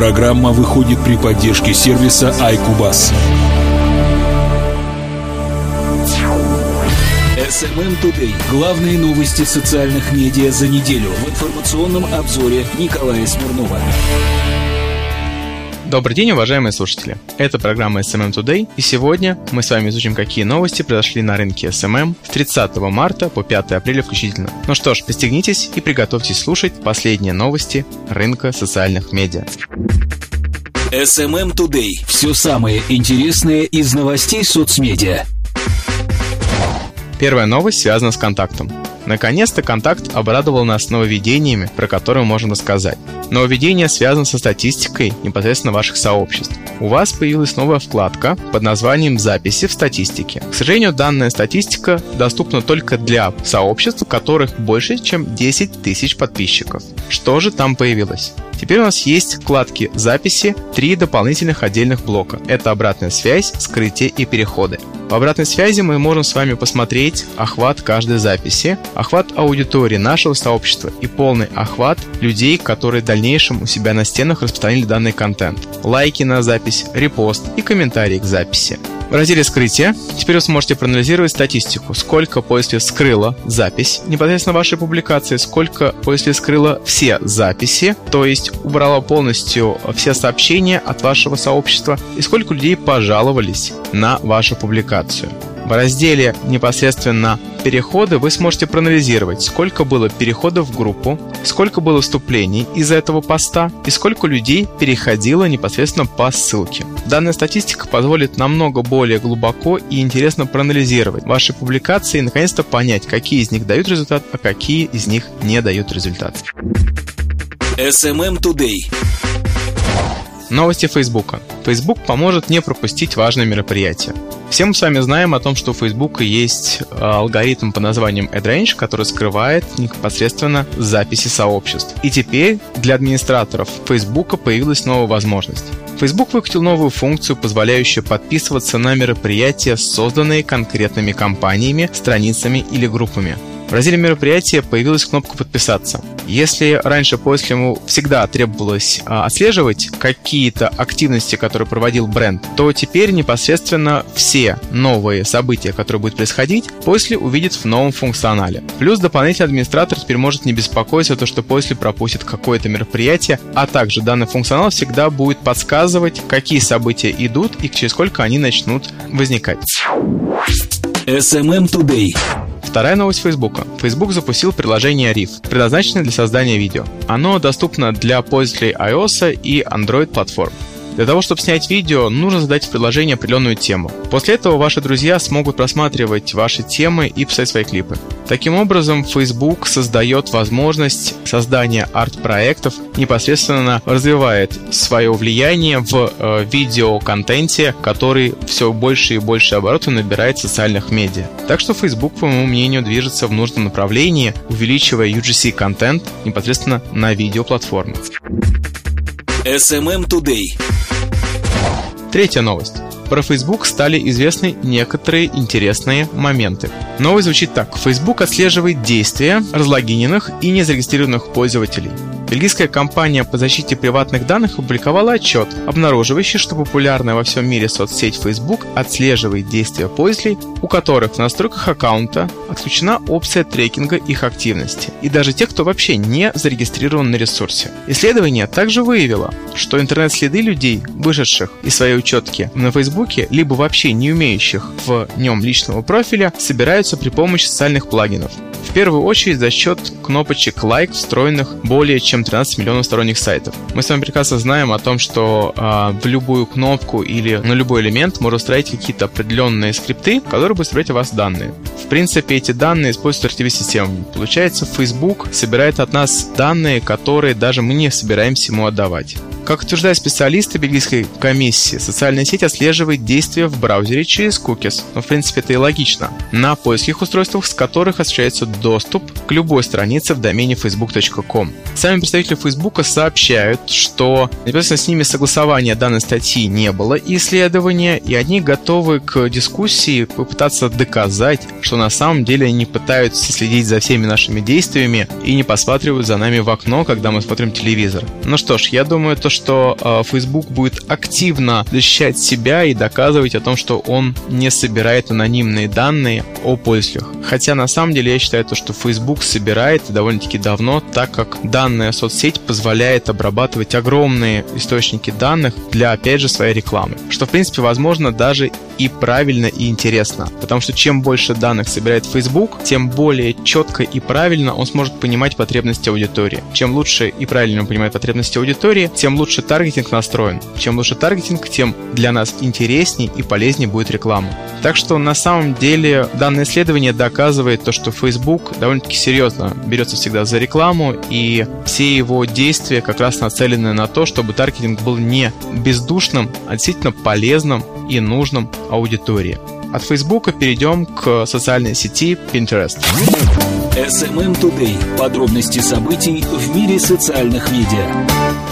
Программа выходит при поддержке сервиса iCubus. SMM Today. Главные новости социальных медиа за неделю в информационном обзоре Николая Смирнова. Добрый день, уважаемые слушатели! Это программа SMM Today, и сегодня мы с вами изучим, какие новости произошли на рынке SMM с 30 марта по 5 апреля включительно. Ну что ж, пристегнитесь и приготовьтесь слушать последние новости рынка социальных медиа. SMM Today. Все самое интересное из новостей соцмедиа. Первая новость связана с контактом. Наконец-то контакт обрадовал нас нововведениями, про которые мы можем рассказать. Нововведение связано со статистикой непосредственно ваших сообществ. У вас появилась новая вкладка под названием «Записи в статистике». К сожалению, данная статистика доступна только для сообществ, у которых больше, чем 10 тысяч подписчиков. Что же там появилось? Теперь у нас есть вкладки «Записи», три дополнительных отдельных блока. Это обратная связь, скрытие и переходы. В обратной связи мы можем с вами посмотреть охват каждой записи, охват аудитории нашего сообщества и полный охват людей, которые в дальнейшем у себя на стенах распространили данный контент. Лайки на запись, репост и комментарии к записи. В разделе «Скрытие» теперь вы сможете проанализировать статистику, сколько поиск скрыло запись непосредственно вашей публикации, сколько поиск скрыло все записи, то есть убрала полностью все сообщения от вашего сообщества. И сколько людей пожаловались на вашу публикацию. В разделе непосредственно переходы вы сможете проанализировать, сколько было переходов в группу, сколько было вступлений из этого поста и сколько людей переходило непосредственно по ссылке. Данная статистика позволит намного более глубоко и интересно проанализировать ваши публикации и наконец-то понять, какие из них дают результат, а какие из них не дают результат. SMM Today. Новости Фейсбука. Facebook поможет не пропустить важные мероприятия. Все мы с вами знаем о том, что у Facebook есть э, алгоритм под названием AdRange, который скрывает непосредственно записи сообществ. И теперь для администраторов Facebook появилась новая возможность. Facebook выкатил новую функцию, позволяющую подписываться на мероприятия, созданные конкретными компаниями, страницами или группами. В разделе мероприятия появилась кнопка «Подписаться». Если раньше пользователю всегда требовалось а, отслеживать какие-то активности, которые проводил бренд, то теперь непосредственно все новые события, которые будут происходить, после увидит в новом функционале. Плюс дополнительный администратор теперь может не беспокоиться, то, что после пропустит какое-то мероприятие, а также данный функционал всегда будет подсказывать, какие события идут и через сколько они начнут возникать. SMM Today. Вторая новость Фейсбука. Facebook запустил приложение Riff, предназначенное для создания видео. Оно доступно для пользователей iOS и Android платформ. Для того, чтобы снять видео, нужно задать в приложение определенную тему. После этого ваши друзья смогут просматривать ваши темы и писать свои клипы. Таким образом, Facebook создает возможность создания арт-проектов, непосредственно развивает свое влияние в э, видеоконтенте, который все больше и больше оборотов набирает в социальных медиа. Так что Facebook, по моему мнению, движется в нужном направлении, увеличивая UGC-контент непосредственно на видеоплатформах. SMM Today. Третья новость. Про Facebook стали известны некоторые интересные моменты. Новость звучит так. Facebook отслеживает действия разлогиненных и незарегистрированных пользователей. Бельгийская компания по защите приватных данных опубликовала отчет, обнаруживающий, что популярная во всем мире соцсеть Facebook отслеживает действия пользователей, у которых в настройках аккаунта отключена опция трекинга их активности, и даже тех, кто вообще не зарегистрирован на ресурсе. Исследование также выявило, что интернет-следы людей, вышедших из своей учетки на Facebook, либо вообще не умеющих в нем личного профиля, собираются при помощи социальных плагинов. В первую очередь за счет кнопочек лайк, встроенных более чем 13 миллионов сторонних сайтов. Мы с вами прекрасно знаем о том, что э, в любую кнопку или на любой элемент можно встроить какие-то определенные скрипты, которые будут собирать у вас данные. В принципе, эти данные используют RTB-систему. Получается, Facebook собирает от нас данные, которые даже мы не собираемся ему отдавать. Как утверждают специалисты бельгийской комиссии, социальная сеть отслеживает действия в браузере через cookies. Но в принципе это и логично. На польских устройствах, с которых осуществляется доступ к любой странице в домене facebook.com. Сами представители Facebook сообщают, что непосредственно с ними согласования данной статьи не было исследования, и они готовы к дискуссии попытаться доказать, что на самом деле они пытаются следить за всеми нашими действиями и не посматривают за нами в окно, когда мы смотрим телевизор. Ну что ж, я думаю, то, что что э, Facebook будет активно защищать себя и доказывать о том, что он не собирает анонимные данные о пользователях. Хотя на самом деле я считаю то, что Facebook собирает довольно-таки давно, так как данная соцсеть позволяет обрабатывать огромные источники данных для, опять же, своей рекламы. Что, в принципе, возможно даже и правильно, и интересно. Потому что чем больше данных собирает Facebook, тем более четко и правильно он сможет понимать потребности аудитории. Чем лучше и правильно он понимает потребности аудитории, тем лучше таргетинг настроен. Чем лучше таргетинг, тем для нас интереснее и полезнее будет реклама. Так что на самом деле данное исследование доказывает то, что Facebook довольно-таки серьезно берется всегда за рекламу, и все его действия как раз нацелены на то, чтобы таргетинг был не бездушным, а действительно полезным и нужным аудитории. От Facebook перейдем к социальной сети Pinterest. SMM Today. Подробности событий в мире социальных медиа.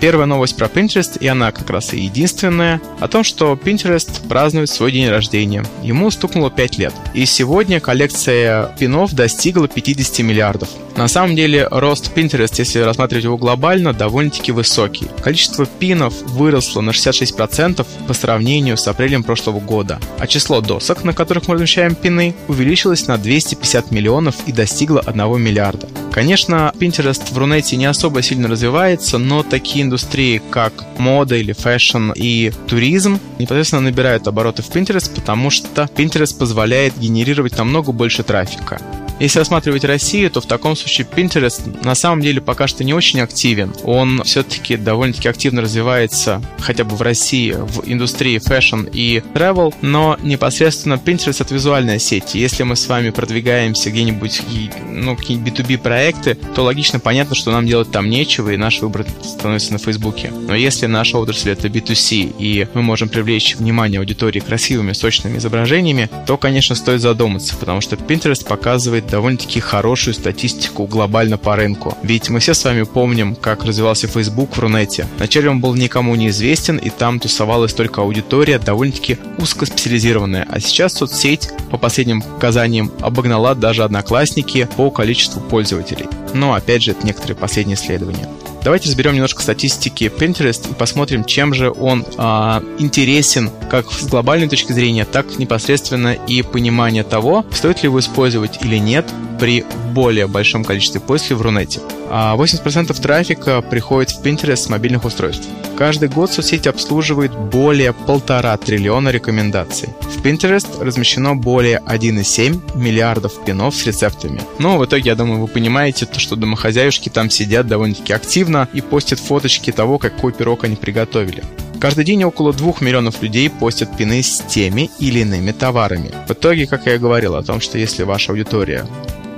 Первая новость про Pinterest, и она как раз и единственная, о том, что Pinterest празднует свой день рождения. Ему стукнуло 5 лет. И сегодня коллекция пинов достигла 50 миллиардов. На самом деле рост Pinterest, если рассматривать его глобально, довольно-таки высокий. Количество пинов выросло на 66% по сравнению с апрелем прошлого года, а число досок, на которых мы размещаем пины, увеличилось на 250 миллионов и достигло 1 миллиарда. Конечно, Pinterest в Рунете не особо сильно развивается, но такие индустрии, как мода или fashion и туризм, непосредственно набирают обороты в Pinterest, потому что Pinterest позволяет генерировать намного больше трафика. Если рассматривать Россию, то в таком случае Pinterest на самом деле пока что не очень активен. Он все-таки довольно-таки активно развивается, хотя бы в России, в индустрии fashion и travel, но непосредственно Pinterest это визуальная сеть. Если мы с вами продвигаемся где-нибудь, ну, какие-нибудь B2B проекты, то логично понятно, что нам делать там нечего, и наш выбор становится на Фейсбуке. Но если наша отрасль это B2C, и мы можем привлечь внимание аудитории красивыми, сочными изображениями, то, конечно, стоит задуматься, потому что Pinterest показывает довольно-таки хорошую статистику глобально по рынку. Ведь мы все с вами помним, как развивался Facebook в Рунете. Вначале он был никому неизвестен, и там тусовалась только аудитория довольно-таки узкоспециализированная. А сейчас соцсеть, по последним показаниям, обогнала даже одноклассники по количеству пользователей. Но, опять же, это некоторые последние исследования. Давайте разберем немножко статистики Pinterest и посмотрим, чем же он а, интересен как с глобальной точки зрения, так непосредственно и понимание того, стоит ли его использовать или нет при более большом количестве поисков в Рунете. 80% а трафика приходит в Pinterest с мобильных устройств. Каждый год соцсеть обслуживает более полтора триллиона рекомендаций. В Pinterest размещено более 1,7 миллиардов пинов с рецептами. Но в итоге, я думаю, вы понимаете, то, что домохозяюшки там сидят довольно-таки активно и постят фоточки того, какой пирог они приготовили. Каждый день около 2 миллионов людей постят пины с теми или иными товарами. В итоге, как я и говорил о том, что если ваша аудитория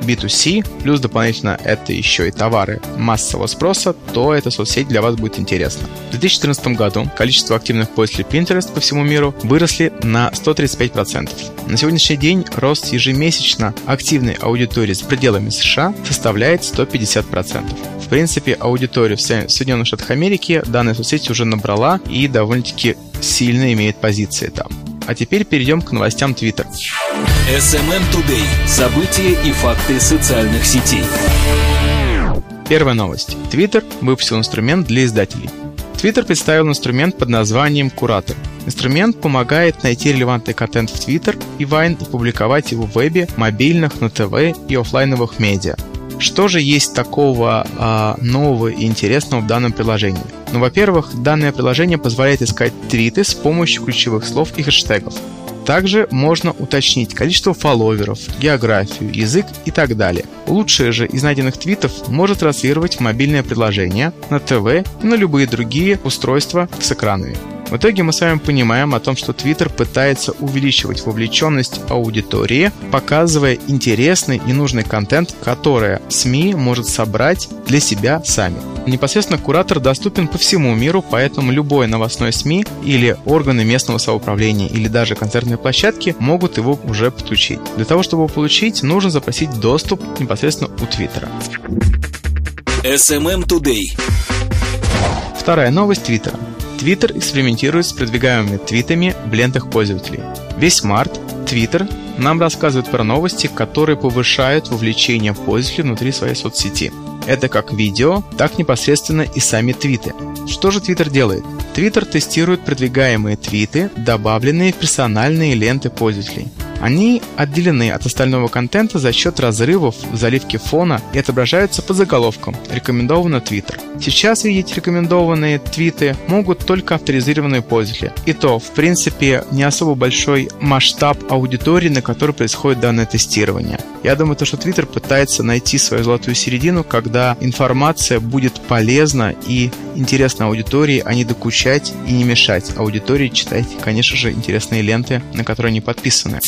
B2C, плюс дополнительно это еще и товары массового спроса, то эта соцсеть для вас будет интересна. В 2014 году количество активных пользователей Pinterest по всему миру выросли на 135%. На сегодняшний день рост ежемесячно активной аудитории за пределами США составляет 150%. В принципе, аудиторию в Соединенных Штатах Америки данная соцсеть уже набрала и довольно-таки сильно имеет позиции там. А теперь перейдем к новостям Twitter. SMM Today. События и факты социальных сетей. Первая новость. Twitter выпустил инструмент для издателей. Twitter представил инструмент под названием Куратор. Инструмент помогает найти релевантный контент в Twitter и Vine и публиковать его в вебе, мобильных, на ТВ и офлайновых медиа. Что же есть такого а, нового и интересного в данном приложении? Ну, во-первых, данное приложение позволяет искать твиты с помощью ключевых слов и хэштегов. Также можно уточнить количество фолловеров, географию, язык и так далее. Лучшие же из найденных твитов может транслировать в мобильное приложение, на ТВ и на любые другие устройства с экранами. В итоге мы с вами понимаем о том, что Twitter пытается увеличивать вовлеченность аудитории, показывая интересный и нужный контент, который СМИ может собрать для себя сами. Непосредственно куратор доступен по всему миру, поэтому любой новостной СМИ или органы местного самоуправления или даже концертные площадки могут его уже подключить. Для того, чтобы его получить, нужно запросить доступ непосредственно у Твиттера. SMM Today. Вторая новость Твиттера. Twitter экспериментирует с продвигаемыми твитами в лентах пользователей. Весь март Twitter нам рассказывает про новости, которые повышают вовлечение пользователей внутри своей соцсети. Это как видео, так непосредственно и сами твиты. Что же Twitter делает? Twitter тестирует продвигаемые твиты, добавленные в персональные ленты пользователей. Они отделены от остального контента за счет разрывов в заливке фона и отображаются по заголовкам «Рекомендовано Twitter». Сейчас видеть рекомендованные твиты могут только авторизированные пользователи. И то, в принципе, не особо большой масштаб аудитории, на которой происходит данное тестирование. Я думаю, то, что Twitter пытается найти свою золотую середину, когда информация будет полезна и интересна аудитории, а не докучать и не мешать аудитории читать, конечно же, интересные ленты, на которые они подписаны.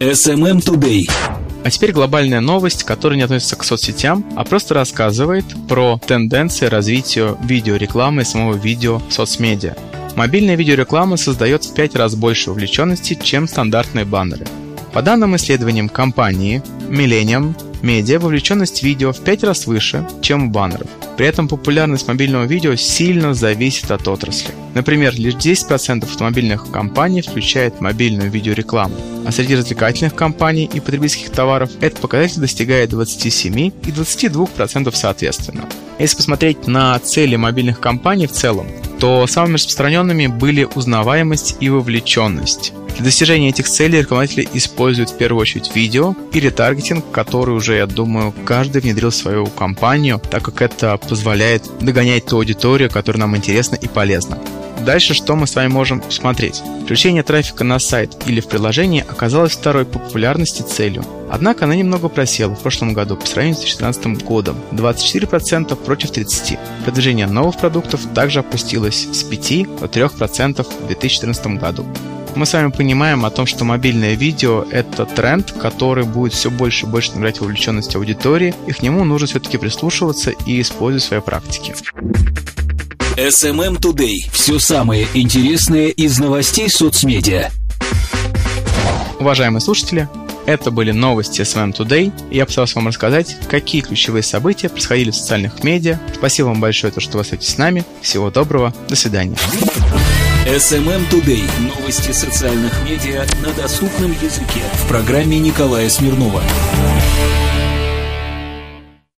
SMM Today. А теперь глобальная новость, которая не относится к соцсетям, а просто рассказывает про тенденции развития видеорекламы и самого видео в соцмедиа. Мобильная видеореклама создает в 5 раз больше увлеченности, чем стандартные баннеры. По данным исследованиям компании Millennium Media, вовлеченность видео в 5 раз выше, чем у баннеров. При этом популярность мобильного видео сильно зависит от отрасли. Например, лишь 10% автомобильных компаний включает мобильную видеорекламу, а среди развлекательных компаний и потребительских товаров этот показатель достигает 27 и 22% соответственно. Если посмотреть на цели мобильных компаний в целом, то самыми распространенными были узнаваемость и вовлеченность. Для достижения этих целей рекламодатели используют в первую очередь видео и ретаргетинг, который уже, я думаю, каждый внедрил в свою компанию, так как это позволяет догонять ту аудиторию, которая нам интересна и полезна. Дальше что мы с вами можем посмотреть? Включение трафика на сайт или в приложение оказалось второй по популярности целью. Однако она немного просела в прошлом году по сравнению с 2016 годом – 24% против 30%. Продвижение новых продуктов также опустилось с 5 до 3% в 2014 году. Мы с вами понимаем о том, что мобильное видео – это тренд, который будет все больше и больше набирать вовлеченность аудитории, и к нему нужно все-таки прислушиваться и использовать в своей практике. SMM Today. Все самое интересное из новостей соцмедиа. Уважаемые слушатели, это были новости SMM Today. Я пытался вам рассказать, какие ключевые события происходили в социальных медиа. Спасибо вам большое, то, что вы остаетесь с нами. Всего доброго. До свидания. SMM Today. Новости социальных медиа на доступном языке. В программе Николая Смирнова.